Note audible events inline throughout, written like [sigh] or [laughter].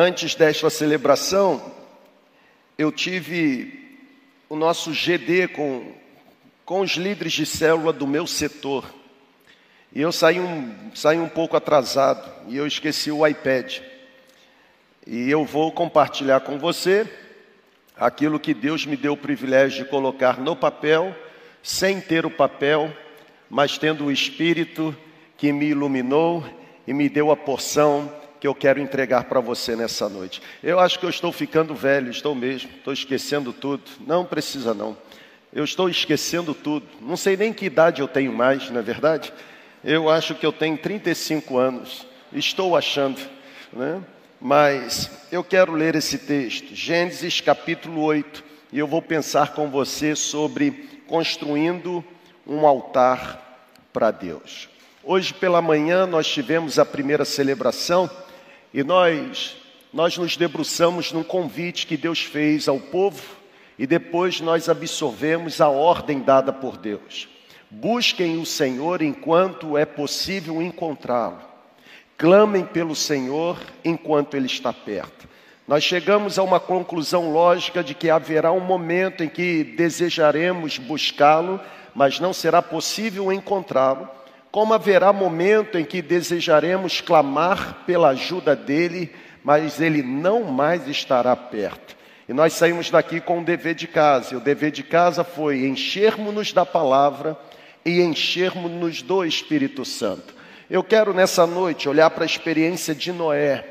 Antes desta celebração, eu tive o nosso GD com, com os líderes de célula do meu setor. E eu saí um, saí um pouco atrasado e eu esqueci o iPad. E eu vou compartilhar com você aquilo que Deus me deu o privilégio de colocar no papel, sem ter o papel, mas tendo o Espírito que me iluminou e me deu a porção que eu quero entregar para você nessa noite. Eu acho que eu estou ficando velho, estou mesmo, estou esquecendo tudo. Não precisa não. Eu estou esquecendo tudo. Não sei nem que idade eu tenho mais, não é verdade? Eu acho que eu tenho 35 anos. Estou achando, né? Mas eu quero ler esse texto, Gênesis capítulo 8, e eu vou pensar com você sobre construindo um altar para Deus. Hoje pela manhã nós tivemos a primeira celebração e nós nós nos debruçamos num convite que Deus fez ao povo e depois nós absorvemos a ordem dada por Deus. Busquem o Senhor enquanto é possível encontrá-lo. Clamem pelo Senhor enquanto ele está perto. Nós chegamos a uma conclusão lógica de que haverá um momento em que desejaremos buscá-lo, mas não será possível encontrá-lo como haverá momento em que desejaremos clamar pela ajuda dele, mas ele não mais estará perto. E nós saímos daqui com um dever de casa, e o dever de casa foi enchermos-nos da palavra e enchermos-nos do Espírito Santo. Eu quero nessa noite olhar para a experiência de Noé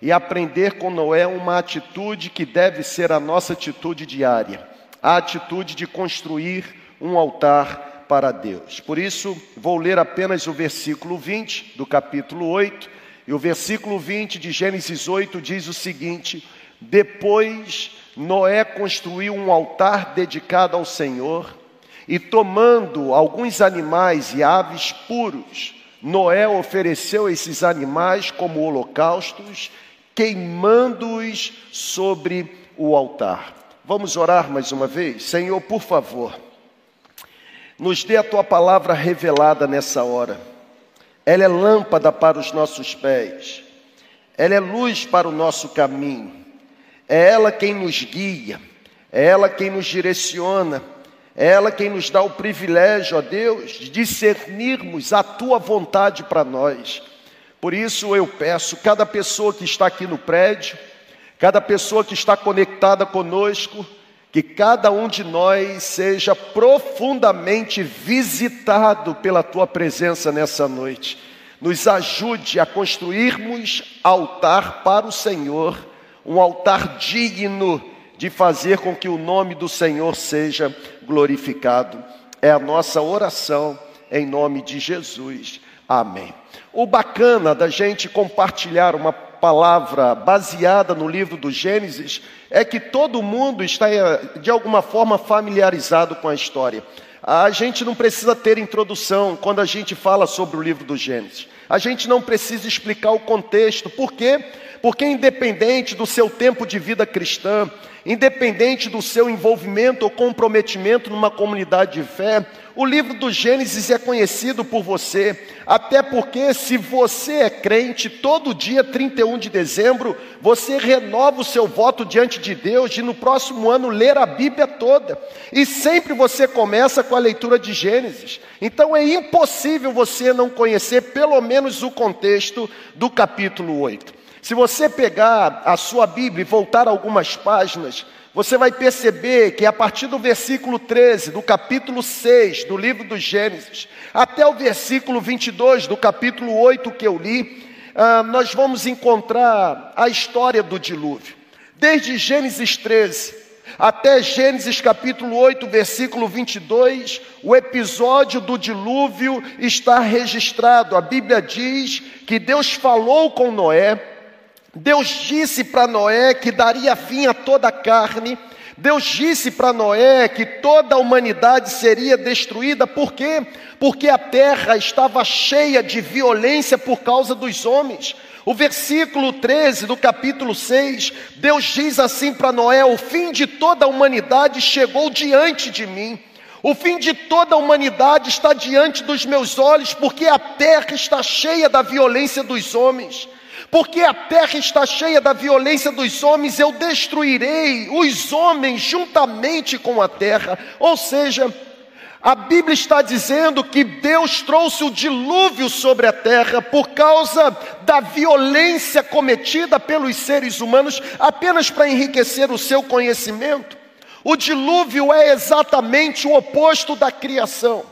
e aprender com Noé uma atitude que deve ser a nossa atitude diária, a atitude de construir um altar para Deus. Por isso, vou ler apenas o versículo 20 do capítulo 8, e o versículo 20 de Gênesis 8 diz o seguinte: Depois Noé construiu um altar dedicado ao Senhor, e tomando alguns animais e aves puros, Noé ofereceu esses animais como holocaustos, queimando-os sobre o altar. Vamos orar mais uma vez? Senhor, por favor nos dê a tua palavra revelada nessa hora. Ela é lâmpada para os nossos pés, ela é luz para o nosso caminho, é ela quem nos guia, é ela quem nos direciona, é ela quem nos dá o privilégio, ó Deus, de discernirmos a tua vontade para nós. Por isso eu peço, cada pessoa que está aqui no prédio, cada pessoa que está conectada conosco, que cada um de nós seja profundamente visitado pela tua presença nessa noite. Nos ajude a construirmos altar para o Senhor, um altar digno de fazer com que o nome do Senhor seja glorificado. É a nossa oração em nome de Jesus. Amém. O bacana da gente compartilhar uma palavra baseada no livro do Gênesis é que todo mundo está de alguma forma familiarizado com a história. A gente não precisa ter introdução quando a gente fala sobre o livro do Gênesis. A gente não precisa explicar o contexto. Por quê? Porque independente do seu tempo de vida cristã, independente do seu envolvimento ou comprometimento numa comunidade de fé, o livro do Gênesis é conhecido por você, até porque se você é crente, todo dia 31 de dezembro, você renova o seu voto diante de Deus de no próximo ano ler a Bíblia toda. E sempre você começa com a leitura de Gênesis. Então é impossível você não conhecer pelo menos o contexto do capítulo 8. Se você pegar a sua Bíblia e voltar algumas páginas, você vai perceber que a partir do versículo 13, do capítulo 6 do livro do Gênesis, até o versículo 22 do capítulo 8 que eu li, ah, nós vamos encontrar a história do dilúvio. Desde Gênesis 13 até Gênesis capítulo 8, versículo 22, o episódio do dilúvio está registrado. A Bíblia diz que Deus falou com Noé Deus disse para Noé que daria fim a toda a carne. Deus disse para Noé que toda a humanidade seria destruída, por quê? Porque a terra estava cheia de violência por causa dos homens. O versículo 13 do capítulo 6, Deus diz assim para Noé: O fim de toda a humanidade chegou diante de mim. O fim de toda a humanidade está diante dos meus olhos, porque a terra está cheia da violência dos homens. Porque a terra está cheia da violência dos homens, eu destruirei os homens juntamente com a terra. Ou seja, a Bíblia está dizendo que Deus trouxe o dilúvio sobre a terra por causa da violência cometida pelos seres humanos, apenas para enriquecer o seu conhecimento. O dilúvio é exatamente o oposto da criação.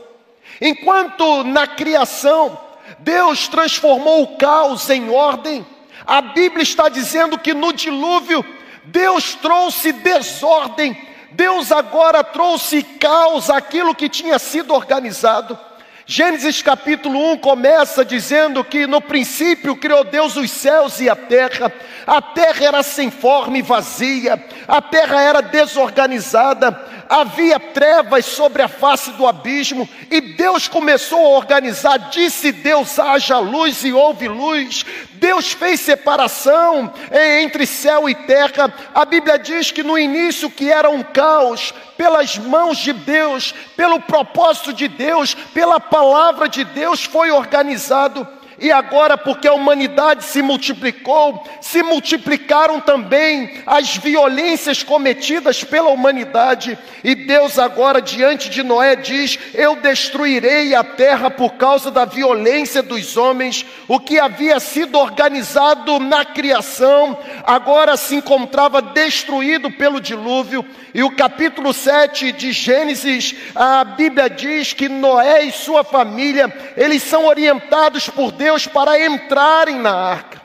Enquanto na criação Deus transformou o caos em ordem, a Bíblia está dizendo que no dilúvio Deus trouxe desordem Deus agora trouxe caos àquilo que tinha sido organizado. Gênesis capítulo 1 começa dizendo que no princípio criou Deus os céus e a terra. A terra era sem forma e vazia, a terra era desorganizada, havia trevas sobre a face do abismo, e Deus começou a organizar. Disse Deus: haja luz, e houve luz. Deus fez separação entre céu e terra. A Bíblia diz que no início que era um caos, pelas mãos de Deus, pelo propósito de Deus, pela palavra de Deus foi organizado. E agora, porque a humanidade se multiplicou, se multiplicaram também as violências cometidas pela humanidade. E Deus, agora, diante de Noé, diz: Eu destruirei a terra por causa da violência dos homens. O que havia sido organizado na criação, agora se encontrava destruído pelo dilúvio. E o capítulo 7 de Gênesis, a Bíblia diz que Noé e sua família, eles são orientados por Deus para entrarem na arca.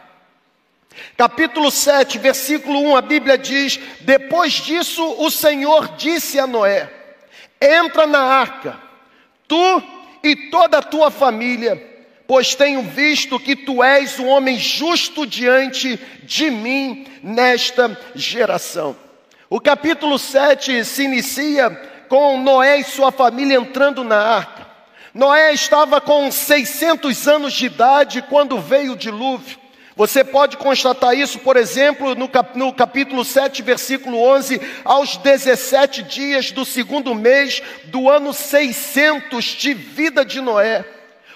Capítulo 7, versículo 1, a Bíblia diz: Depois disso, o Senhor disse a Noé: Entra na arca, tu e toda a tua família, pois tenho visto que tu és um homem justo diante de mim nesta geração. O capítulo 7 se inicia com Noé e sua família entrando na arca. Noé estava com 600 anos de idade quando veio o dilúvio. Você pode constatar isso, por exemplo, no, cap no, capítulo 7, versículo 11, aos 17 dias do segundo mês do ano 600 de vida de Noé.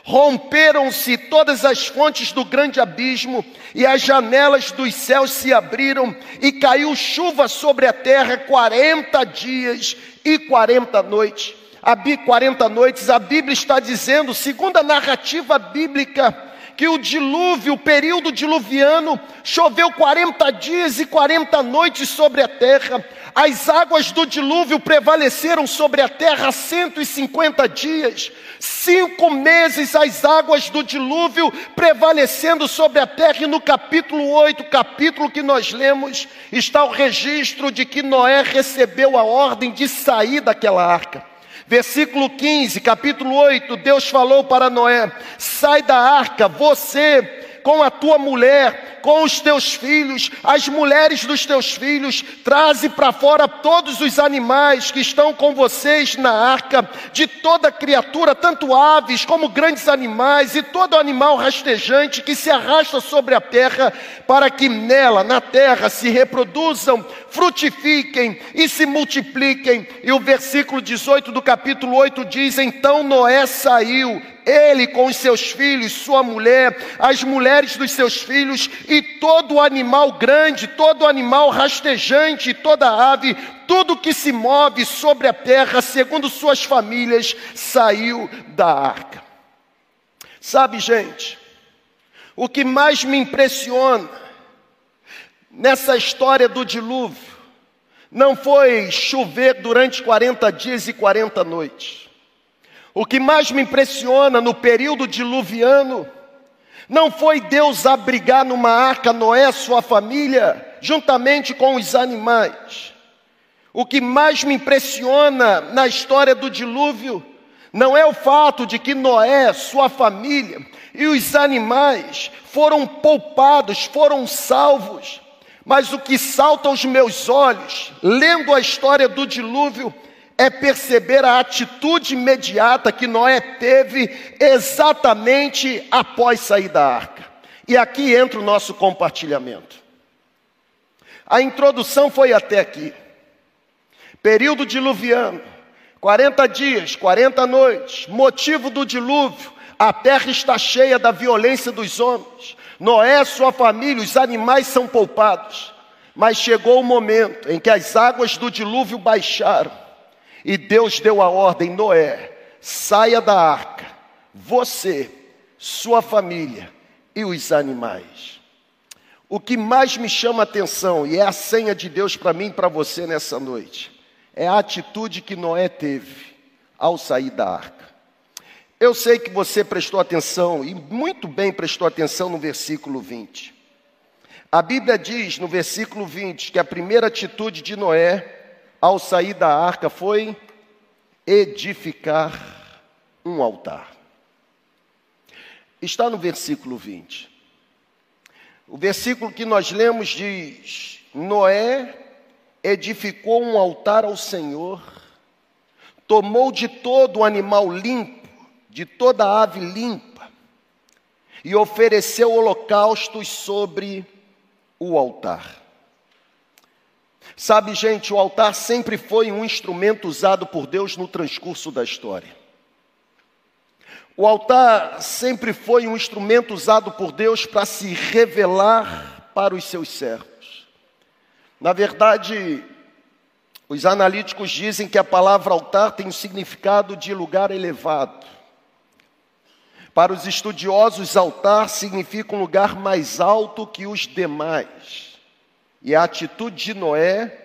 Romperam-se todas as fontes do grande abismo, e as janelas dos céus se abriram, e caiu chuva sobre a terra quarenta dias e quarenta noites. A 40 noites, a Bíblia está dizendo, segundo a narrativa bíblica, que o dilúvio, o período diluviano, choveu 40 dias e 40 noites sobre a terra. As águas do dilúvio prevaleceram sobre a terra 150 dias. Cinco meses as águas do dilúvio prevalecendo sobre a terra. E no capítulo 8, capítulo que nós lemos, está o registro de que Noé recebeu a ordem de sair daquela arca. Versículo 15, capítulo 8, Deus falou para Noé: sai da arca, você com a tua mulher, com os teus filhos, as mulheres dos teus filhos, traze para fora todos os animais que estão com vocês na arca, de toda criatura, tanto aves como grandes animais, e todo animal rastejante que se arrasta sobre a terra, para que nela, na terra, se reproduzam, frutifiquem e se multipliquem. E o versículo 18 do capítulo 8 diz: Então Noé saiu ele com os seus filhos, sua mulher, as mulheres dos seus filhos e todo animal grande, todo animal rastejante, toda ave, tudo que se move sobre a terra, segundo suas famílias, saiu da arca. Sabe, gente, o que mais me impressiona nessa história do dilúvio não foi chover durante 40 dias e 40 noites. O que mais me impressiona no período diluviano não foi Deus abrigar numa arca Noé, sua família, juntamente com os animais. O que mais me impressiona na história do dilúvio não é o fato de que Noé, sua família e os animais foram poupados, foram salvos, mas o que salta aos meus olhos, lendo a história do dilúvio, é perceber a atitude imediata que Noé teve exatamente após sair da arca. E aqui entra o nosso compartilhamento. A introdução foi até aqui. Período diluviano, 40 dias, 40 noites, motivo do dilúvio, A terra está cheia da violência dos homens. Noé, sua família, os animais são poupados. Mas chegou o momento em que as águas do dilúvio baixaram e Deus deu a ordem: Noé, saia da arca, você, sua família e os animais. O que mais me chama a atenção, e é a senha de Deus para mim e para você nessa noite, é a atitude que Noé teve ao sair da arca. Eu sei que você prestou atenção, e muito bem prestou atenção no versículo 20. A Bíblia diz no versículo 20 que a primeira atitude de Noé ao sair da arca foi edificar um altar. Está no versículo 20. O versículo que nós lemos diz: Noé edificou um altar ao Senhor, tomou de todo o animal limpo, de toda a ave limpa, e ofereceu holocaustos sobre o altar. Sabe, gente, o altar sempre foi um instrumento usado por Deus no transcurso da história. O altar sempre foi um instrumento usado por Deus para se revelar para os seus servos. Na verdade, os analíticos dizem que a palavra altar tem o significado de lugar elevado. Para os estudiosos, altar significa um lugar mais alto que os demais. E a atitude de Noé,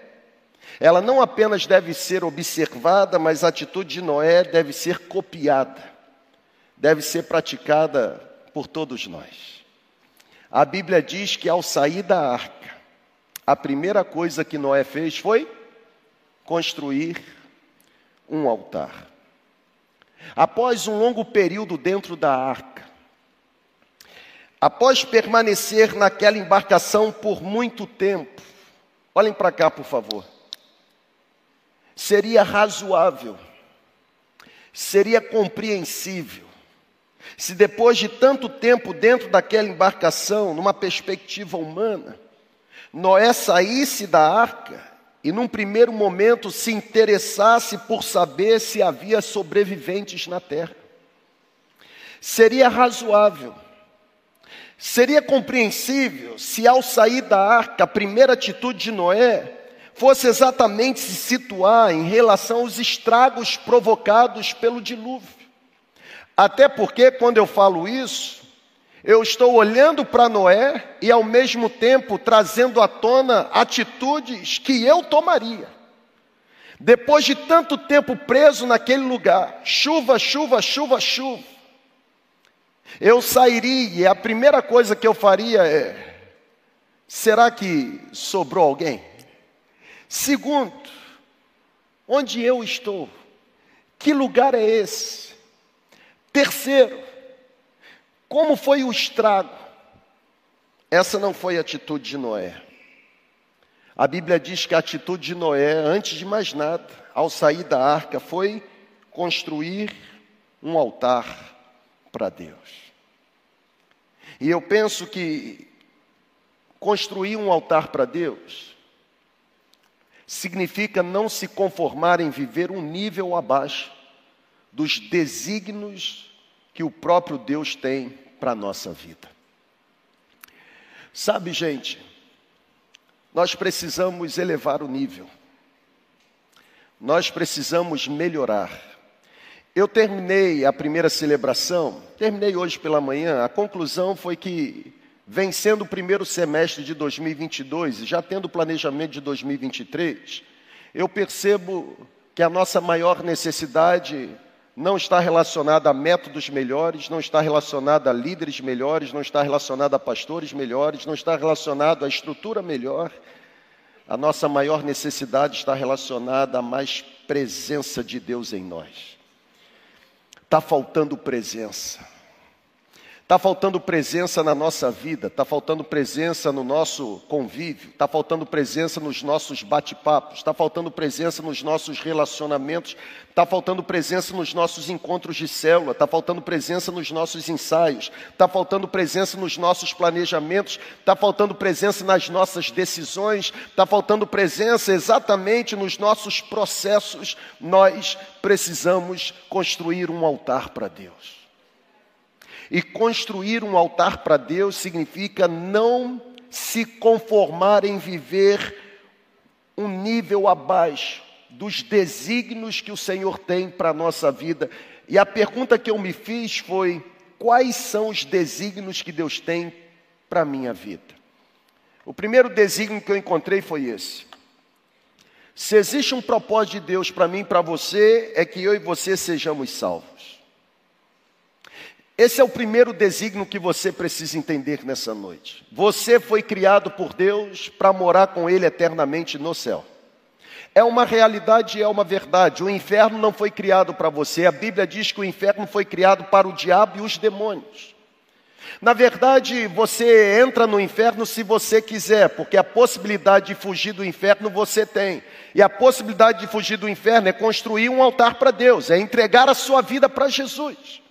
ela não apenas deve ser observada, mas a atitude de Noé deve ser copiada, deve ser praticada por todos nós. A Bíblia diz que ao sair da arca, a primeira coisa que Noé fez foi construir um altar. Após um longo período dentro da arca, após permanecer naquela embarcação por muito tempo, olhem para cá, por favor. Seria razoável, seria compreensível, se depois de tanto tempo dentro daquela embarcação, numa perspectiva humana, Noé saísse da arca e num primeiro momento se interessasse por saber se havia sobreviventes na terra. Seria razoável, seria compreensível se ao sair da arca, a primeira atitude de Noé fosse exatamente se situar em relação aos estragos provocados pelo dilúvio. Até porque, quando eu falo isso, eu estou olhando para Noé e ao mesmo tempo trazendo à tona atitudes que eu tomaria. Depois de tanto tempo preso naquele lugar, chuva, chuva, chuva, chuva, eu sairia e a primeira coisa que eu faria é: será que sobrou alguém? Segundo, onde eu estou? Que lugar é esse? Terceiro, como foi o estrago? Essa não foi a atitude de Noé. A Bíblia diz que a atitude de Noé, antes de mais nada, ao sair da arca, foi construir um altar para Deus. E eu penso que construir um altar para Deus significa não se conformar em viver um nível abaixo dos desígnios que o próprio Deus tem para a nossa vida. Sabe, gente, nós precisamos elevar o nível, nós precisamos melhorar. Eu terminei a primeira celebração, terminei hoje pela manhã, a conclusão foi que, vencendo o primeiro semestre de 2022 e já tendo o planejamento de 2023, eu percebo que a nossa maior necessidade não está relacionada a métodos melhores, não está relacionada a líderes melhores, não está relacionada a pastores melhores, não está relacionado à estrutura melhor. A nossa maior necessidade está relacionada a mais presença de Deus em nós. Está faltando presença. Está faltando presença na nossa vida, está faltando presença no nosso convívio, está faltando presença nos nossos bate-papos, está faltando presença nos nossos relacionamentos, está faltando presença nos nossos encontros de célula, está faltando presença nos nossos ensaios, está faltando presença nos nossos planejamentos, está faltando presença nas nossas decisões, está faltando presença exatamente nos nossos processos. Nós precisamos construir um altar para Deus. E construir um altar para Deus significa não se conformar em viver um nível abaixo dos desígnios que o Senhor tem para a nossa vida. E a pergunta que eu me fiz foi: quais são os desígnios que Deus tem para a minha vida? O primeiro desígnio que eu encontrei foi esse. Se existe um propósito de Deus para mim e para você, é que eu e você sejamos salvos. Esse é o primeiro desígnio que você precisa entender nessa noite. Você foi criado por Deus para morar com Ele eternamente no céu. É uma realidade e é uma verdade. O inferno não foi criado para você. A Bíblia diz que o inferno foi criado para o diabo e os demônios. Na verdade, você entra no inferno se você quiser, porque a possibilidade de fugir do inferno você tem. E a possibilidade de fugir do inferno é construir um altar para Deus, é entregar a sua vida para Jesus.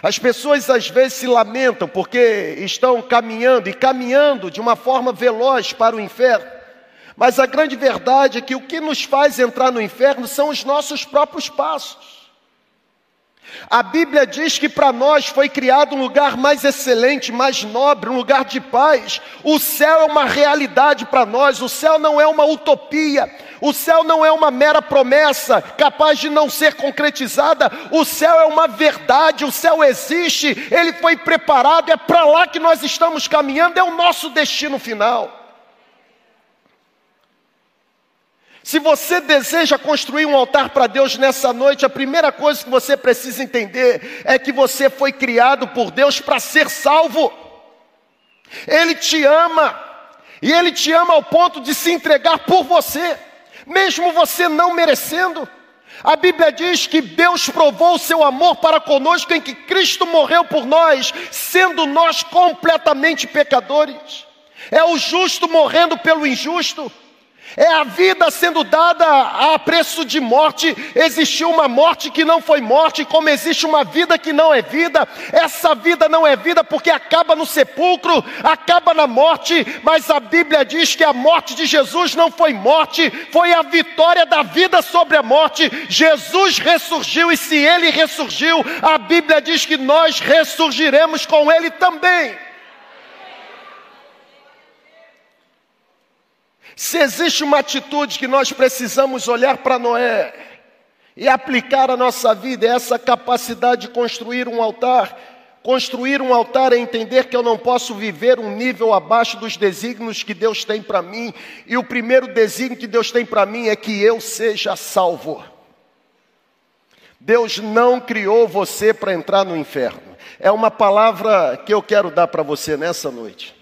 As pessoas às vezes se lamentam porque estão caminhando e caminhando de uma forma veloz para o inferno. Mas a grande verdade é que o que nos faz entrar no inferno são os nossos próprios passos. A Bíblia diz que para nós foi criado um lugar mais excelente, mais nobre, um lugar de paz. O céu é uma realidade para nós, o céu não é uma utopia, o céu não é uma mera promessa capaz de não ser concretizada, o céu é uma verdade, o céu existe, ele foi preparado, é para lá que nós estamos caminhando, é o nosso destino final. Se você deseja construir um altar para Deus nessa noite, a primeira coisa que você precisa entender é que você foi criado por Deus para ser salvo. Ele te ama, e Ele te ama ao ponto de se entregar por você, mesmo você não merecendo. A Bíblia diz que Deus provou o seu amor para conosco em que Cristo morreu por nós, sendo nós completamente pecadores. É o justo morrendo pelo injusto. É a vida sendo dada a preço de morte. Existiu uma morte que não foi morte, como existe uma vida que não é vida. Essa vida não é vida porque acaba no sepulcro, acaba na morte. Mas a Bíblia diz que a morte de Jesus não foi morte, foi a vitória da vida sobre a morte. Jesus ressurgiu e se ele ressurgiu, a Bíblia diz que nós ressurgiremos com ele também. Se existe uma atitude que nós precisamos olhar para Noé e aplicar à nossa vida, é essa capacidade de construir um altar. Construir um altar é entender que eu não posso viver um nível abaixo dos desígnios que Deus tem para mim, e o primeiro desígnio que Deus tem para mim é que eu seja salvo. Deus não criou você para entrar no inferno. É uma palavra que eu quero dar para você nessa noite.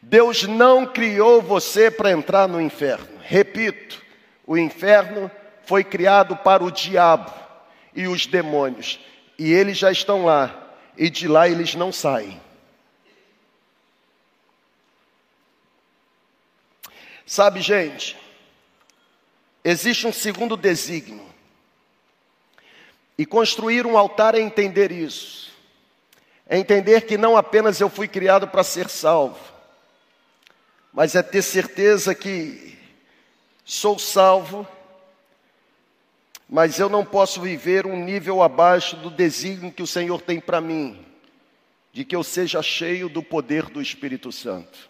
Deus não criou você para entrar no inferno. Repito, o inferno foi criado para o diabo e os demônios, e eles já estão lá, e de lá eles não saem. Sabe, gente, existe um segundo desígnio. E construir um altar é entender isso. É entender que não apenas eu fui criado para ser salvo, mas é ter certeza que sou salvo, mas eu não posso viver um nível abaixo do desígnio que o Senhor tem para mim, de que eu seja cheio do poder do Espírito Santo.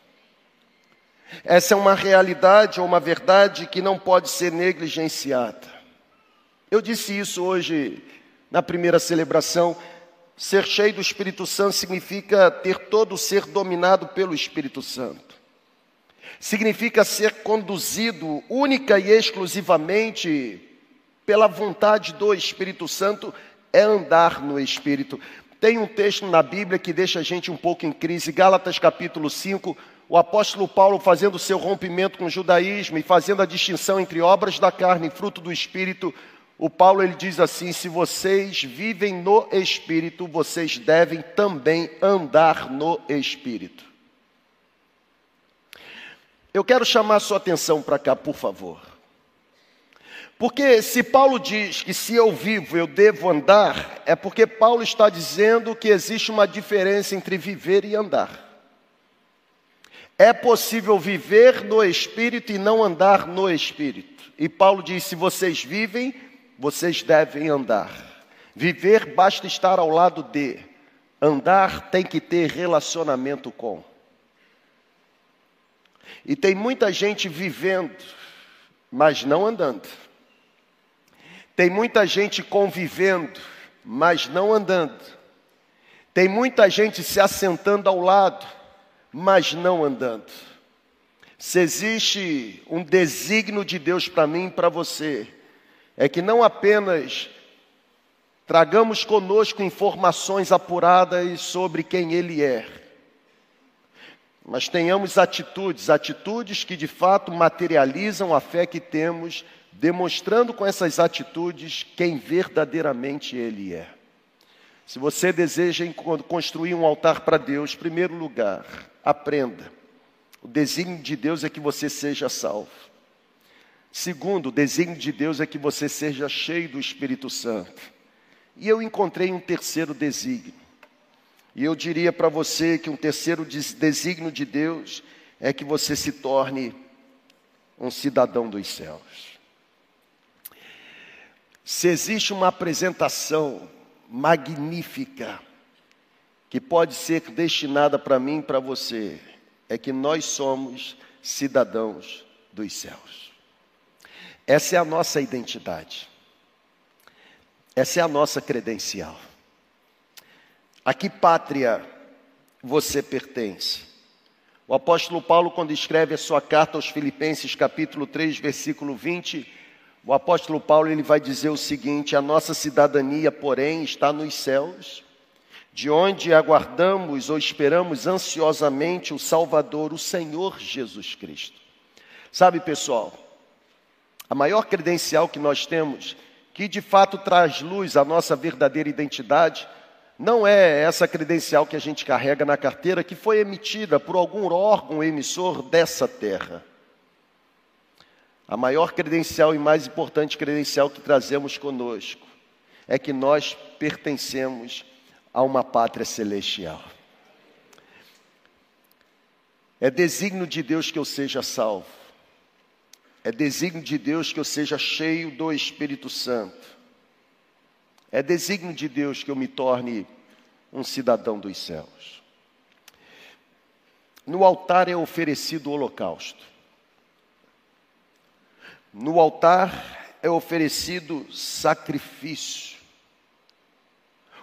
Essa é uma realidade ou uma verdade que não pode ser negligenciada. Eu disse isso hoje na primeira celebração. Ser cheio do Espírito Santo significa ter todo o ser dominado pelo Espírito Santo significa ser conduzido única e exclusivamente pela vontade do Espírito Santo, é andar no Espírito. Tem um texto na Bíblia que deixa a gente um pouco em crise, Gálatas capítulo 5, o apóstolo Paulo fazendo seu rompimento com o judaísmo e fazendo a distinção entre obras da carne e fruto do Espírito, o Paulo ele diz assim: se vocês vivem no Espírito, vocês devem também andar no Espírito. Eu quero chamar sua atenção para cá, por favor. Porque se Paulo diz que se eu vivo eu devo andar, é porque Paulo está dizendo que existe uma diferença entre viver e andar. É possível viver no espírito e não andar no espírito. E Paulo diz: se vocês vivem, vocês devem andar. Viver basta estar ao lado de, andar tem que ter relacionamento com. E tem muita gente vivendo, mas não andando. Tem muita gente convivendo, mas não andando. Tem muita gente se assentando ao lado, mas não andando. Se existe um desígnio de Deus para mim e para você, é que não apenas tragamos conosco informações apuradas sobre quem Ele é, mas tenhamos atitudes, atitudes que de fato materializam a fé que temos, demonstrando com essas atitudes quem verdadeiramente Ele é. Se você deseja construir um altar para Deus, primeiro lugar, aprenda. O desígnio de Deus é que você seja salvo. Segundo, o desígnio de Deus é que você seja cheio do Espírito Santo. E eu encontrei um terceiro desígnio. E eu diria para você que um terceiro desígnio de Deus é que você se torne um cidadão dos céus. Se existe uma apresentação magnífica que pode ser destinada para mim e para você é que nós somos cidadãos dos céus. Essa é a nossa identidade. Essa é a nossa credencial. A que pátria você pertence? O apóstolo Paulo, quando escreve a sua carta aos Filipenses, capítulo 3, versículo 20, o apóstolo Paulo ele vai dizer o seguinte: a nossa cidadania, porém, está nos céus, de onde aguardamos ou esperamos ansiosamente o Salvador, o Senhor Jesus Cristo. Sabe, pessoal, a maior credencial que nós temos, que de fato traz luz à nossa verdadeira identidade, não é essa credencial que a gente carrega na carteira que foi emitida por algum órgão emissor dessa terra. A maior credencial e mais importante credencial que trazemos conosco é que nós pertencemos a uma pátria celestial. É desígnio de Deus que eu seja salvo. É desígnio de Deus que eu seja cheio do Espírito Santo. É desígnio de Deus que eu me torne um cidadão dos céus. No altar é oferecido o holocausto. No altar é oferecido sacrifício.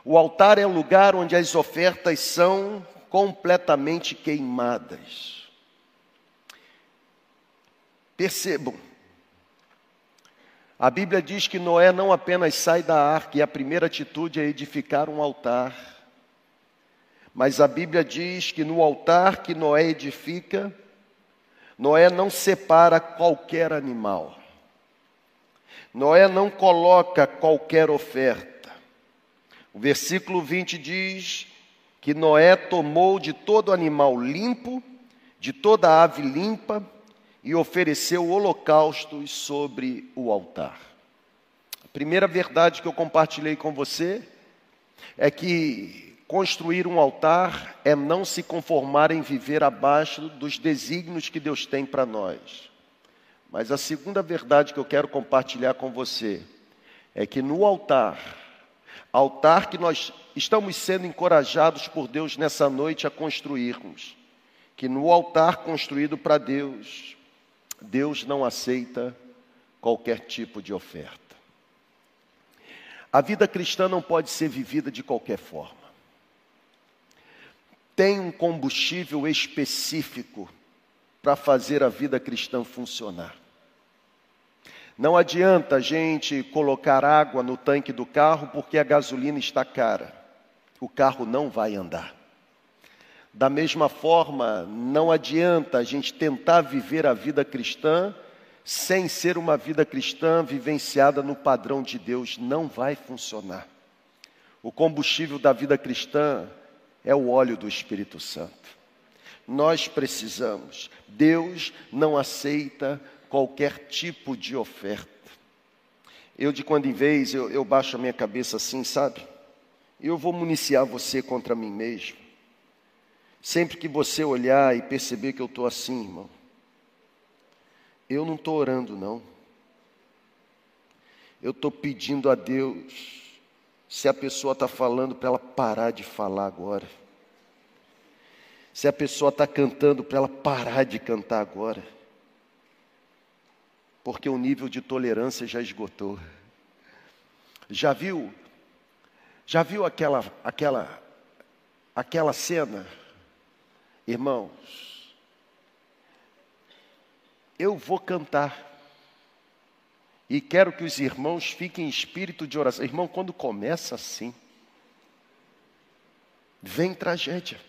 O altar é um lugar onde as ofertas são completamente queimadas. Percebam, a Bíblia diz que Noé não apenas sai da arca e a primeira atitude é edificar um altar, mas a Bíblia diz que no altar que Noé edifica, Noé não separa qualquer animal. Noé não coloca qualquer oferta. O versículo 20 diz que Noé tomou de todo animal limpo, de toda ave limpa, e ofereceu holocaustos sobre o altar. A primeira verdade que eu compartilhei com você é que Construir um altar é não se conformar em viver abaixo dos desígnios que Deus tem para nós. Mas a segunda verdade que eu quero compartilhar com você é que no altar, altar que nós estamos sendo encorajados por Deus nessa noite a construirmos, que no altar construído para Deus, Deus não aceita qualquer tipo de oferta. A vida cristã não pode ser vivida de qualquer forma tem um combustível específico para fazer a vida cristã funcionar. Não adianta a gente colocar água no tanque do carro porque a gasolina está cara. O carro não vai andar. Da mesma forma, não adianta a gente tentar viver a vida cristã sem ser uma vida cristã vivenciada no padrão de Deus. Não vai funcionar. O combustível da vida cristã é o óleo do Espírito Santo. Nós precisamos. Deus não aceita qualquer tipo de oferta. Eu, de quando em vez, eu, eu baixo a minha cabeça assim, sabe? Eu vou municiar você contra mim mesmo. Sempre que você olhar e perceber que eu estou assim, irmão, eu não estou orando, não. Eu estou pedindo a Deus se a pessoa está falando para ela parar de falar agora. Se a pessoa está cantando para ela parar de cantar agora. Porque o nível de tolerância já esgotou. Já viu? Já viu aquela aquela aquela cena? Irmãos, eu vou cantar. E quero que os irmãos fiquem em espírito de oração. Irmão, quando começa assim, vem tragédia.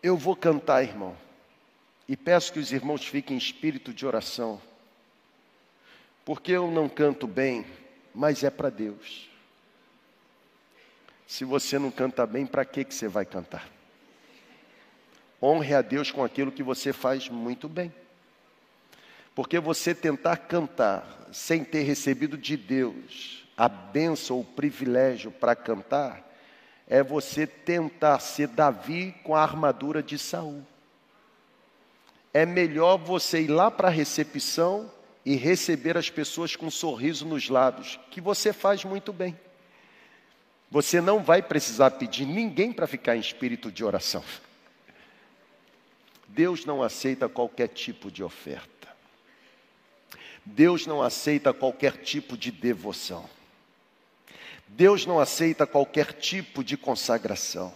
Eu vou cantar, irmão, e peço que os irmãos fiquem em espírito de oração, porque eu não canto bem, mas é para Deus. Se você não canta bem, para que você vai cantar? Honre a Deus com aquilo que você faz muito bem. Porque você tentar cantar sem ter recebido de Deus a bênção ou o privilégio para cantar, é você tentar ser Davi com a armadura de Saul. É melhor você ir lá para a recepção e receber as pessoas com um sorriso nos lábios, que você faz muito bem. Você não vai precisar pedir ninguém para ficar em espírito de oração. Deus não aceita qualquer tipo de oferta. Deus não aceita qualquer tipo de devoção. Deus não aceita qualquer tipo de consagração.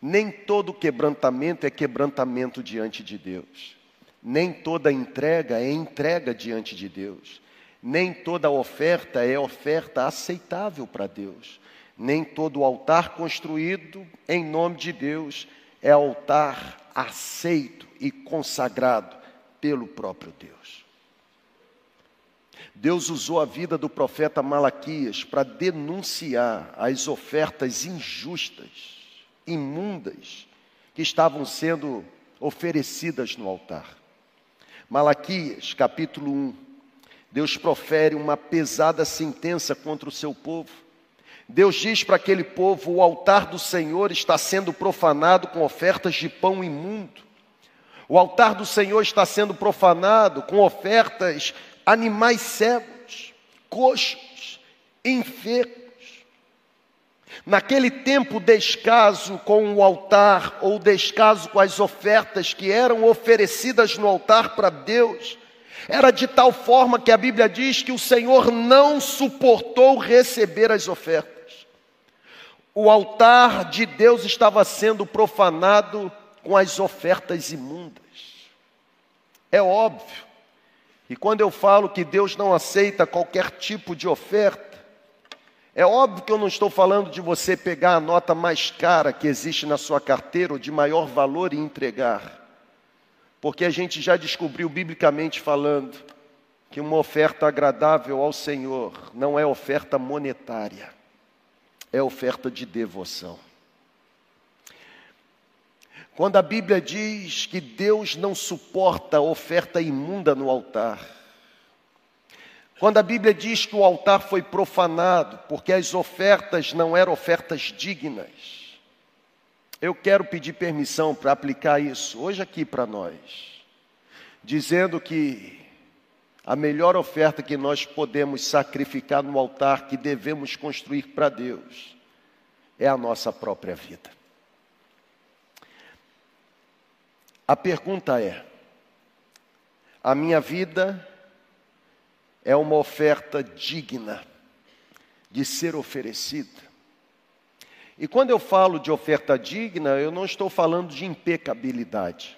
Nem todo quebrantamento é quebrantamento diante de Deus. Nem toda entrega é entrega diante de Deus. Nem toda oferta é oferta aceitável para Deus. Nem todo altar construído em nome de Deus é altar aceito e consagrado pelo próprio Deus. Deus usou a vida do profeta Malaquias para denunciar as ofertas injustas, imundas, que estavam sendo oferecidas no altar. Malaquias, capítulo 1. Deus profere uma pesada sentença contra o seu povo. Deus diz para aquele povo: o altar do Senhor está sendo profanado com ofertas de pão imundo. O altar do Senhor está sendo profanado com ofertas animais cegos, coxos, enfermos. Naquele tempo, descaso com o altar, ou descaso com as ofertas que eram oferecidas no altar para Deus, era de tal forma que a Bíblia diz que o Senhor não suportou receber as ofertas. O altar de Deus estava sendo profanado com as ofertas imundas. É óbvio e quando eu falo que Deus não aceita qualquer tipo de oferta, é óbvio que eu não estou falando de você pegar a nota mais cara que existe na sua carteira ou de maior valor e entregar. Porque a gente já descobriu biblicamente falando que uma oferta agradável ao Senhor não é oferta monetária, é oferta de devoção. Quando a Bíblia diz que Deus não suporta oferta imunda no altar, quando a Bíblia diz que o altar foi profanado porque as ofertas não eram ofertas dignas, eu quero pedir permissão para aplicar isso hoje aqui para nós, dizendo que a melhor oferta que nós podemos sacrificar no altar, que devemos construir para Deus, é a nossa própria vida. A pergunta é: a minha vida é uma oferta digna de ser oferecida? E quando eu falo de oferta digna, eu não estou falando de impecabilidade.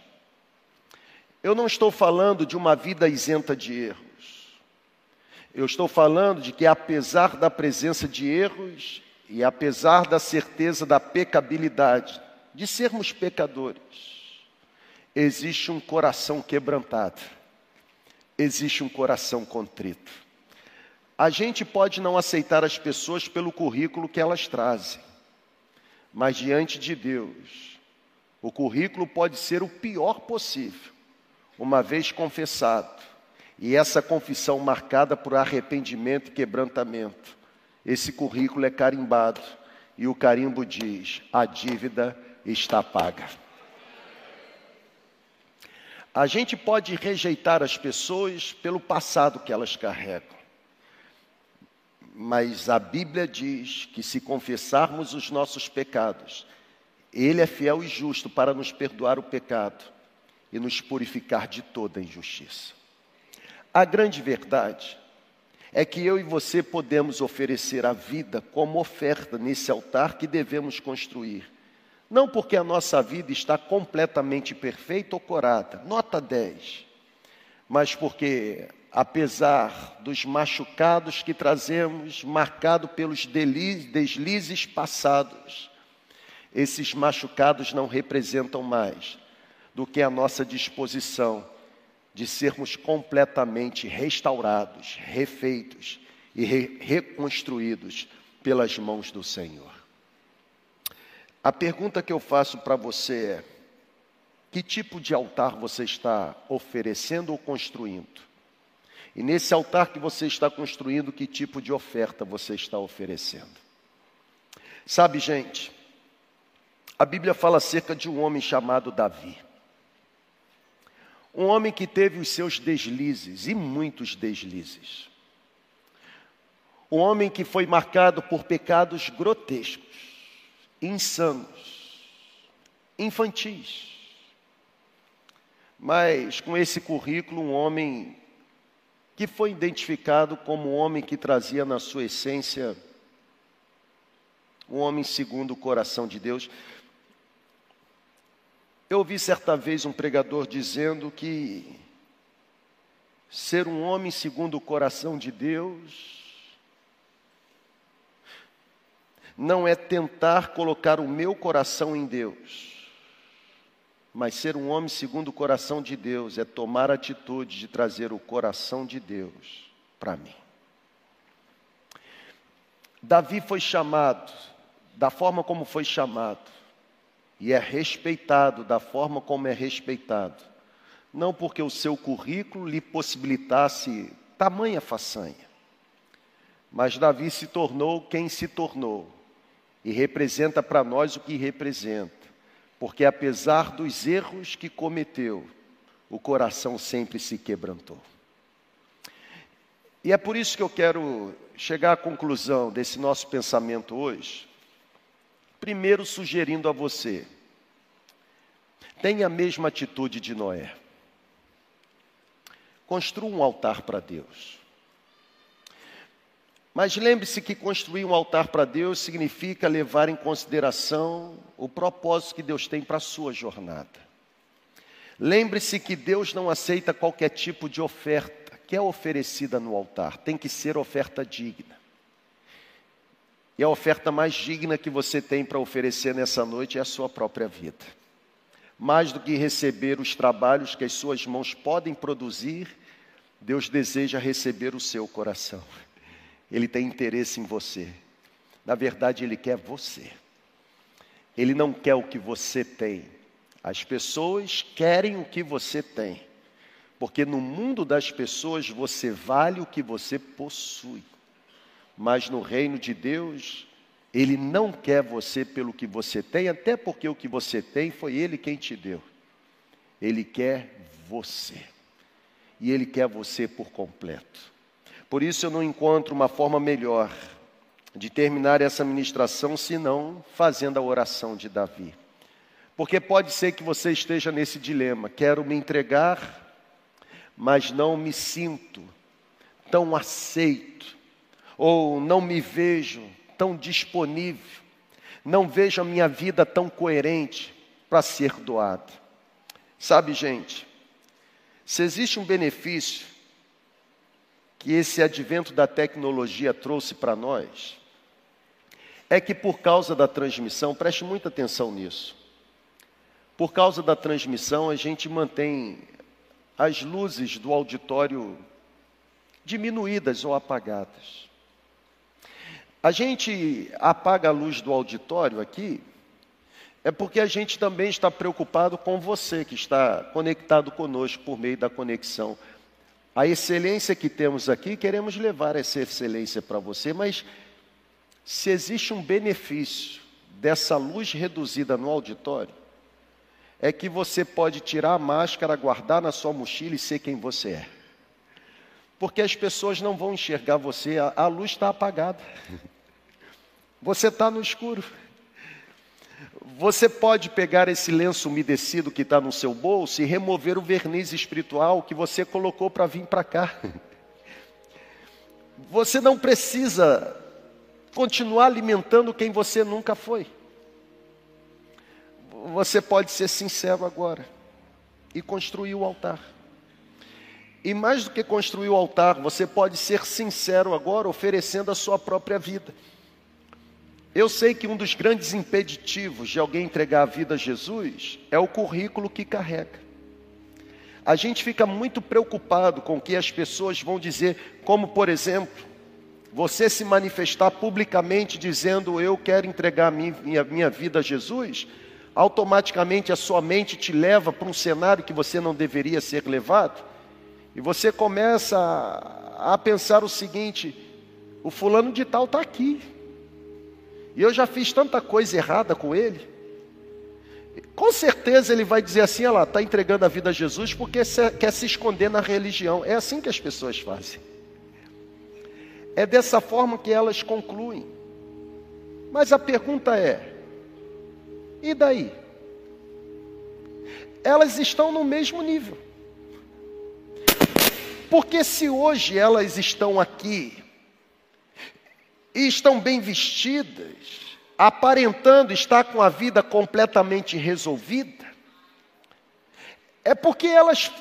Eu não estou falando de uma vida isenta de erros. Eu estou falando de que, apesar da presença de erros e apesar da certeza da pecabilidade, de sermos pecadores, existe um coração quebrantado, existe um coração contrito. A gente pode não aceitar as pessoas pelo currículo que elas trazem, mas diante de Deus, o currículo pode ser o pior possível, uma vez confessado, e essa confissão marcada por arrependimento e quebrantamento. Esse currículo é carimbado, e o carimbo diz: a dívida está paga. A gente pode rejeitar as pessoas pelo passado que elas carregam. mas a Bíblia diz que se confessarmos os nossos pecados, Ele é fiel e justo para nos perdoar o pecado e nos purificar de toda injustiça. A grande verdade é que eu e você podemos oferecer a vida como oferta nesse altar que devemos construir. Não porque a nossa vida está completamente perfeita ou corada, nota 10, mas porque, apesar dos machucados que trazemos, marcado pelos deslizes passados, esses machucados não representam mais do que a nossa disposição de sermos completamente restaurados, refeitos e re reconstruídos pelas mãos do Senhor. A pergunta que eu faço para você é: que tipo de altar você está oferecendo ou construindo? E nesse altar que você está construindo, que tipo de oferta você está oferecendo? Sabe, gente, a Bíblia fala acerca de um homem chamado Davi. Um homem que teve os seus deslizes, e muitos deslizes. Um homem que foi marcado por pecados grotescos, insanos, infantis. Mas com esse currículo, um homem que foi identificado como um homem que trazia na sua essência um homem segundo o coração de Deus. Eu ouvi certa vez um pregador dizendo que ser um homem segundo o coração de Deus não é tentar colocar o meu coração em Deus, mas ser um homem segundo o coração de Deus é tomar a atitude de trazer o coração de Deus para mim. Davi foi chamado, da forma como foi chamado, e é respeitado da forma como é respeitado, não porque o seu currículo lhe possibilitasse tamanha façanha, mas Davi se tornou quem se tornou e representa para nós o que representa, porque apesar dos erros que cometeu, o coração sempre se quebrantou. E é por isso que eu quero chegar à conclusão desse nosso pensamento hoje, Primeiro, sugerindo a você, tenha a mesma atitude de Noé. Construa um altar para Deus. Mas lembre-se que construir um altar para Deus significa levar em consideração o propósito que Deus tem para a sua jornada. Lembre-se que Deus não aceita qualquer tipo de oferta que é oferecida no altar, tem que ser oferta digna. E a oferta mais digna que você tem para oferecer nessa noite é a sua própria vida. Mais do que receber os trabalhos que as suas mãos podem produzir, Deus deseja receber o seu coração. Ele tem interesse em você. Na verdade, Ele quer você. Ele não quer o que você tem. As pessoas querem o que você tem. Porque no mundo das pessoas você vale o que você possui. Mas no reino de Deus, Ele não quer você pelo que você tem, até porque o que você tem foi Ele quem te deu. Ele quer você. E Ele quer você por completo. Por isso eu não encontro uma forma melhor de terminar essa ministração senão fazendo a oração de Davi. Porque pode ser que você esteja nesse dilema: quero me entregar, mas não me sinto tão aceito ou não me vejo tão disponível, não vejo a minha vida tão coerente para ser doado. Sabe, gente, se existe um benefício que esse advento da tecnologia trouxe para nós, é que por causa da transmissão, preste muita atenção nisso. Por causa da transmissão, a gente mantém as luzes do auditório diminuídas ou apagadas. A gente apaga a luz do auditório aqui, é porque a gente também está preocupado com você que está conectado conosco por meio da conexão. A excelência que temos aqui, queremos levar essa excelência para você, mas se existe um benefício dessa luz reduzida no auditório, é que você pode tirar a máscara, guardar na sua mochila e ser quem você é. Porque as pessoas não vão enxergar você, a, luz está apagada. [laughs] Você está no escuro. Você pode pegar esse lenço umedecido que está no seu bolso e remover o verniz espiritual que você colocou para vir para cá. Você não precisa continuar alimentando quem você nunca foi. Você pode ser sincero agora e construir o altar. E mais do que construir o altar, você pode ser sincero agora, oferecendo a sua própria vida. Eu sei que um dos grandes impeditivos de alguém entregar a vida a Jesus é o currículo que carrega. A gente fica muito preocupado com o que as pessoas vão dizer, como por exemplo, você se manifestar publicamente dizendo eu quero entregar a minha, minha vida a Jesus, automaticamente a sua mente te leva para um cenário que você não deveria ser levado, e você começa a, a pensar o seguinte: o fulano de tal está aqui, e eu já fiz tanta coisa errada com ele. Com certeza ele vai dizer assim: olha lá, está entregando a vida a Jesus porque quer se esconder na religião. É assim que as pessoas fazem. É dessa forma que elas concluem. Mas a pergunta é: e daí? Elas estão no mesmo nível. Porque se hoje elas estão aqui e estão bem vestidas, aparentando estar com a vida completamente resolvida, é porque elas,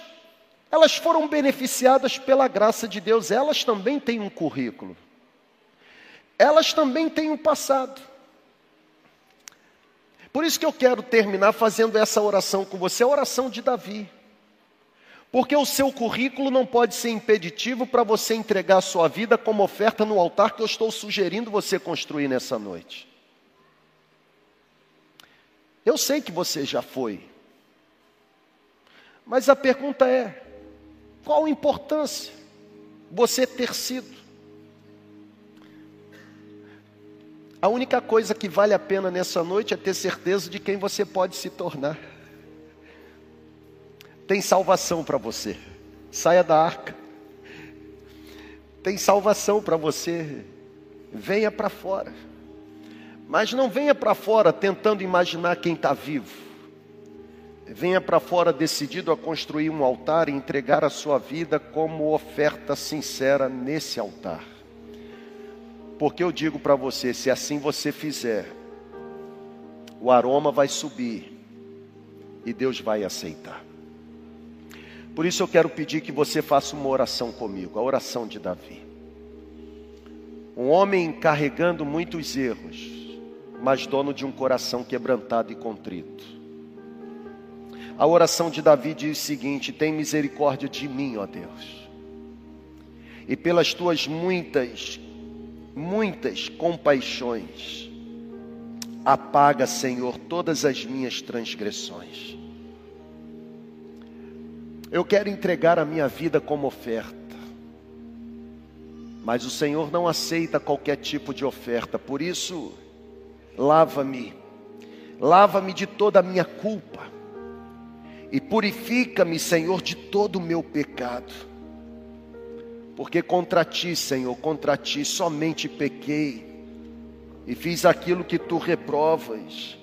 elas foram beneficiadas pela graça de Deus, elas também têm um currículo, elas também têm um passado. Por isso que eu quero terminar fazendo essa oração com você, a oração de Davi. Porque o seu currículo não pode ser impeditivo para você entregar a sua vida como oferta no altar que eu estou sugerindo você construir nessa noite. Eu sei que você já foi. Mas a pergunta é: qual a importância você ter sido? A única coisa que vale a pena nessa noite é ter certeza de quem você pode se tornar tem salvação para você. Saia da arca. Tem salvação para você. Venha para fora. Mas não venha para fora tentando imaginar quem está vivo. Venha para fora decidido a construir um altar e entregar a sua vida como oferta sincera nesse altar. Porque eu digo para você: se assim você fizer, o aroma vai subir e Deus vai aceitar. Por isso eu quero pedir que você faça uma oração comigo, a oração de Davi. Um homem carregando muitos erros, mas dono de um coração quebrantado e contrito. A oração de Davi diz o seguinte: Tem misericórdia de mim, ó Deus, e pelas tuas muitas, muitas compaixões, apaga, Senhor, todas as minhas transgressões. Eu quero entregar a minha vida como oferta. Mas o Senhor não aceita qualquer tipo de oferta, por isso, lava-me, lava-me de toda a minha culpa, e purifica-me, Senhor, de todo o meu pecado, porque contra ti, Senhor, contra ti somente pequei, e fiz aquilo que tu reprovas.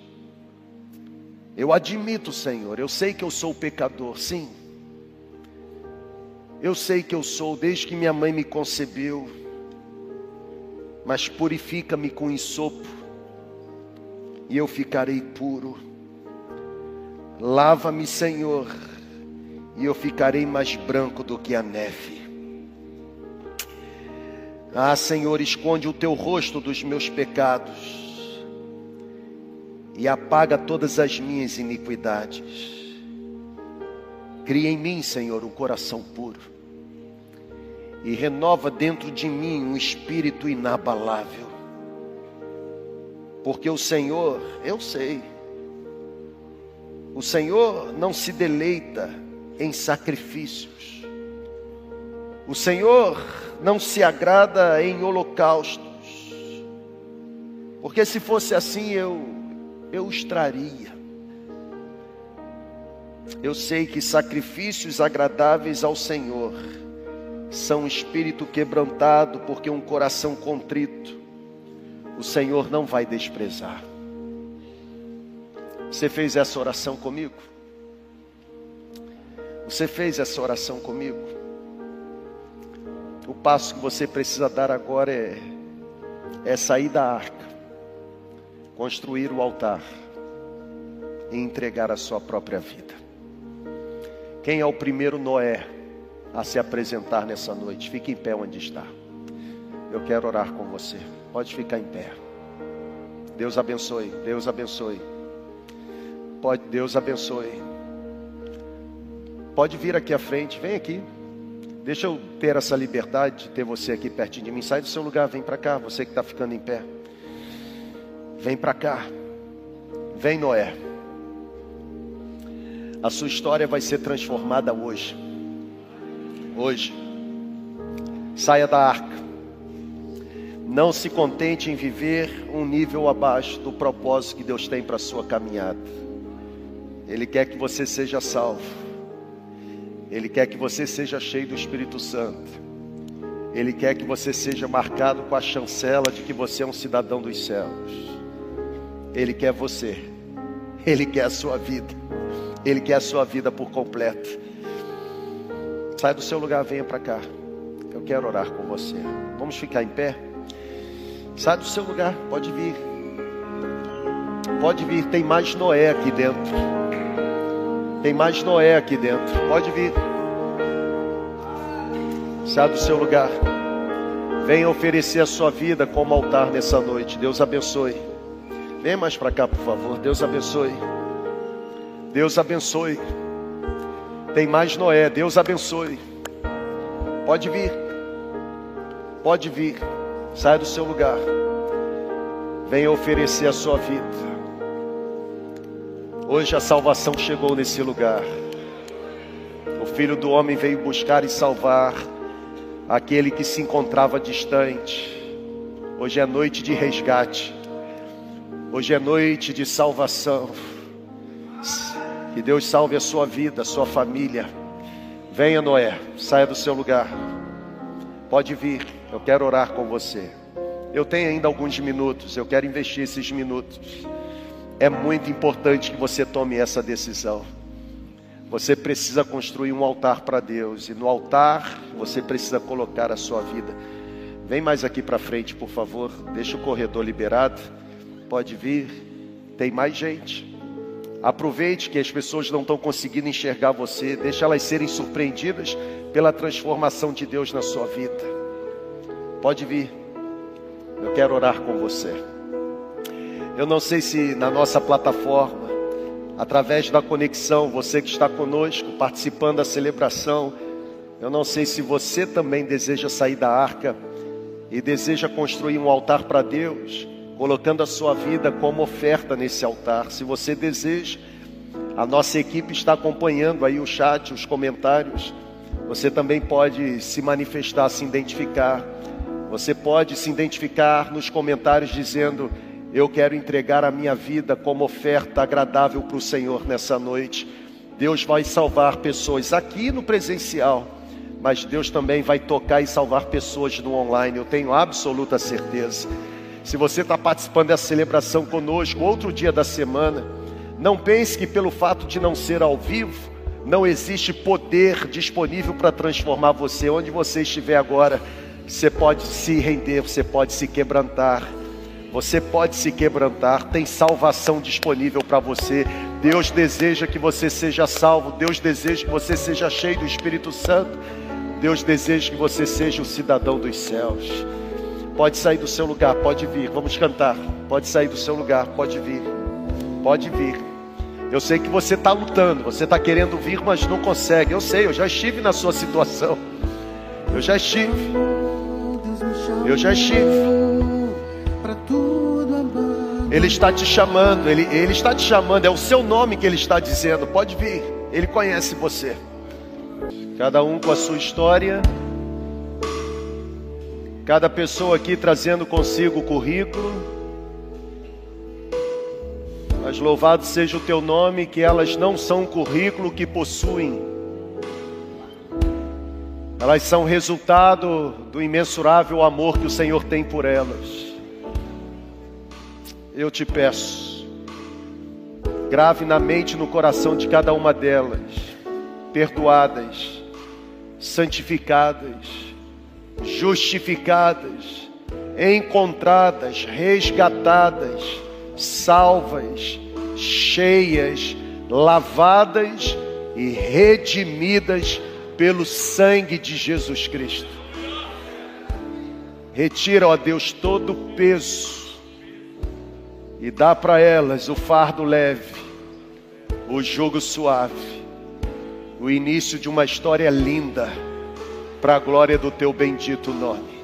Eu admito, Senhor, eu sei que eu sou pecador, sim. Eu sei que eu sou desde que minha mãe me concebeu, mas purifica-me com ensopo e eu ficarei puro. Lava-me, Senhor, e eu ficarei mais branco do que a neve. Ah, Senhor, esconde o teu rosto dos meus pecados e apaga todas as minhas iniquidades. Cria em mim, Senhor, um coração puro e renova dentro de mim um espírito inabalável. Porque o Senhor, eu sei, o Senhor não se deleita em sacrifícios, o Senhor não se agrada em holocaustos, porque se fosse assim eu, eu os traria. Eu sei que sacrifícios agradáveis ao Senhor são espírito quebrantado, porque um coração contrito, o Senhor não vai desprezar. Você fez essa oração comigo? Você fez essa oração comigo? O passo que você precisa dar agora é, é sair da arca, construir o altar e entregar a sua própria vida. Quem é o primeiro Noé a se apresentar nessa noite? Fique em pé onde está. Eu quero orar com você. Pode ficar em pé. Deus abençoe. Deus abençoe. Pode, Deus abençoe. Pode vir aqui à frente, vem aqui. Deixa eu ter essa liberdade de ter você aqui pertinho de mim. Sai do seu lugar, vem para cá, você que está ficando em pé. Vem para cá. Vem, Noé. A sua história vai ser transformada hoje. Hoje. Saia da arca. Não se contente em viver um nível abaixo do propósito que Deus tem para a sua caminhada. Ele quer que você seja salvo. Ele quer que você seja cheio do Espírito Santo. Ele quer que você seja marcado com a chancela de que você é um cidadão dos céus. Ele quer você. Ele quer a sua vida. Ele quer a sua vida por completo. Sai do seu lugar, venha para cá. Eu quero orar com você. Vamos ficar em pé? Sai do seu lugar, pode vir. Pode vir, tem mais Noé aqui dentro. Tem mais Noé aqui dentro. Pode vir. Sai do seu lugar. Venha oferecer a sua vida como altar nessa noite. Deus abençoe. Vem mais para cá, por favor. Deus abençoe. Deus abençoe. Tem mais Noé. Deus abençoe. Pode vir. Pode vir. Sai do seu lugar. Venha oferecer a sua vida. Hoje a salvação chegou nesse lugar. O Filho do Homem veio buscar e salvar aquele que se encontrava distante. Hoje é noite de resgate. Hoje é noite de salvação. Que Deus salve a sua vida, a sua família. Venha, Noé, saia do seu lugar. Pode vir, eu quero orar com você. Eu tenho ainda alguns minutos, eu quero investir esses minutos é muito importante que você tome essa decisão. Você precisa construir um altar para Deus, e no altar você precisa colocar a sua vida. Vem mais aqui para frente, por favor. Deixa o corredor liberado. Pode vir. Tem mais gente. Aproveite que as pessoas não estão conseguindo enxergar você. Deixa elas serem surpreendidas pela transformação de Deus na sua vida. Pode vir. Eu quero orar com você. Eu não sei se na nossa plataforma, através da conexão, você que está conosco, participando da celebração, eu não sei se você também deseja sair da arca e deseja construir um altar para Deus, colocando a sua vida como oferta nesse altar. Se você deseja, a nossa equipe está acompanhando aí o chat, os comentários. Você também pode se manifestar, se identificar. Você pode se identificar nos comentários dizendo: eu quero entregar a minha vida como oferta agradável para o Senhor nessa noite. Deus vai salvar pessoas aqui no presencial, mas Deus também vai tocar e salvar pessoas no online, eu tenho absoluta certeza. Se você está participando dessa celebração conosco, outro dia da semana, não pense que pelo fato de não ser ao vivo, não existe poder disponível para transformar você. Onde você estiver agora, você pode se render, você pode se quebrantar você pode se quebrantar, tem salvação disponível para você. Deus deseja que você seja salvo, Deus deseja que você seja cheio do Espírito Santo. Deus deseja que você seja o cidadão dos céus. Pode sair do seu lugar, pode vir, vamos cantar. Pode sair do seu lugar, pode vir, pode vir. Eu sei que você está lutando, você está querendo vir, mas não consegue. Eu sei, eu já estive na sua situação. Eu já estive. Eu já estive. Ele está te chamando, ele, ele está te chamando, é o seu nome que ele está dizendo. Pode vir, ele conhece você. Cada um com a sua história, cada pessoa aqui trazendo consigo o currículo. Mas louvado seja o teu nome, que elas não são o currículo que possuem. Elas são resultado do imensurável amor que o Senhor tem por elas. Eu te peço, grave na mente e no coração de cada uma delas, perdoadas, santificadas, justificadas, encontradas, resgatadas, salvas, cheias, lavadas e redimidas pelo sangue de Jesus Cristo. Retira, ó Deus, todo o peso e dá para elas o fardo leve, o jogo suave, o início de uma história linda, para a glória do teu bendito nome.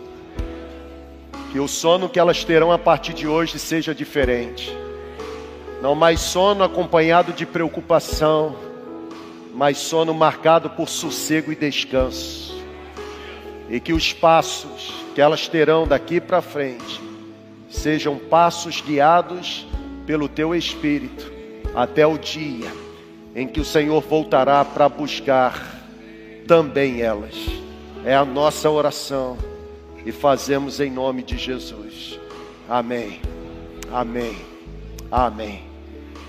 Que o sono que elas terão a partir de hoje seja diferente. Não mais sono acompanhado de preocupação, mas sono marcado por sossego e descanso. E que os passos que elas terão daqui para frente sejam passos guiados pelo teu espírito até o dia em que o Senhor voltará para buscar também elas. É a nossa oração e fazemos em nome de Jesus. Amém. Amém. Amém.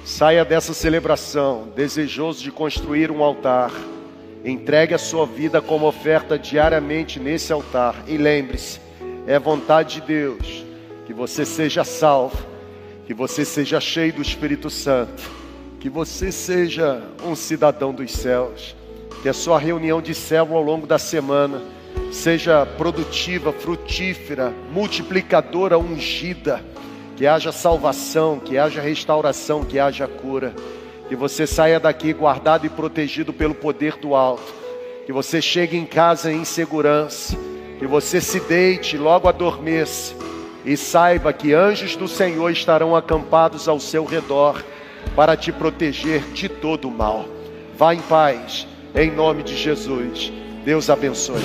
Saia dessa celebração desejoso de construir um altar. Entregue a sua vida como oferta diariamente nesse altar. E lembre-se, é vontade de Deus que você seja salvo, que você seja cheio do Espírito Santo, que você seja um cidadão dos céus, que a sua reunião de célula ao longo da semana seja produtiva, frutífera, multiplicadora, ungida, que haja salvação, que haja restauração, que haja cura, que você saia daqui guardado e protegido pelo poder do alto, que você chegue em casa em segurança, que você se deite, logo adormeça. E saiba que anjos do Senhor estarão acampados ao seu redor para te proteger de todo o mal. Vá em paz, em nome de Jesus. Deus abençoe.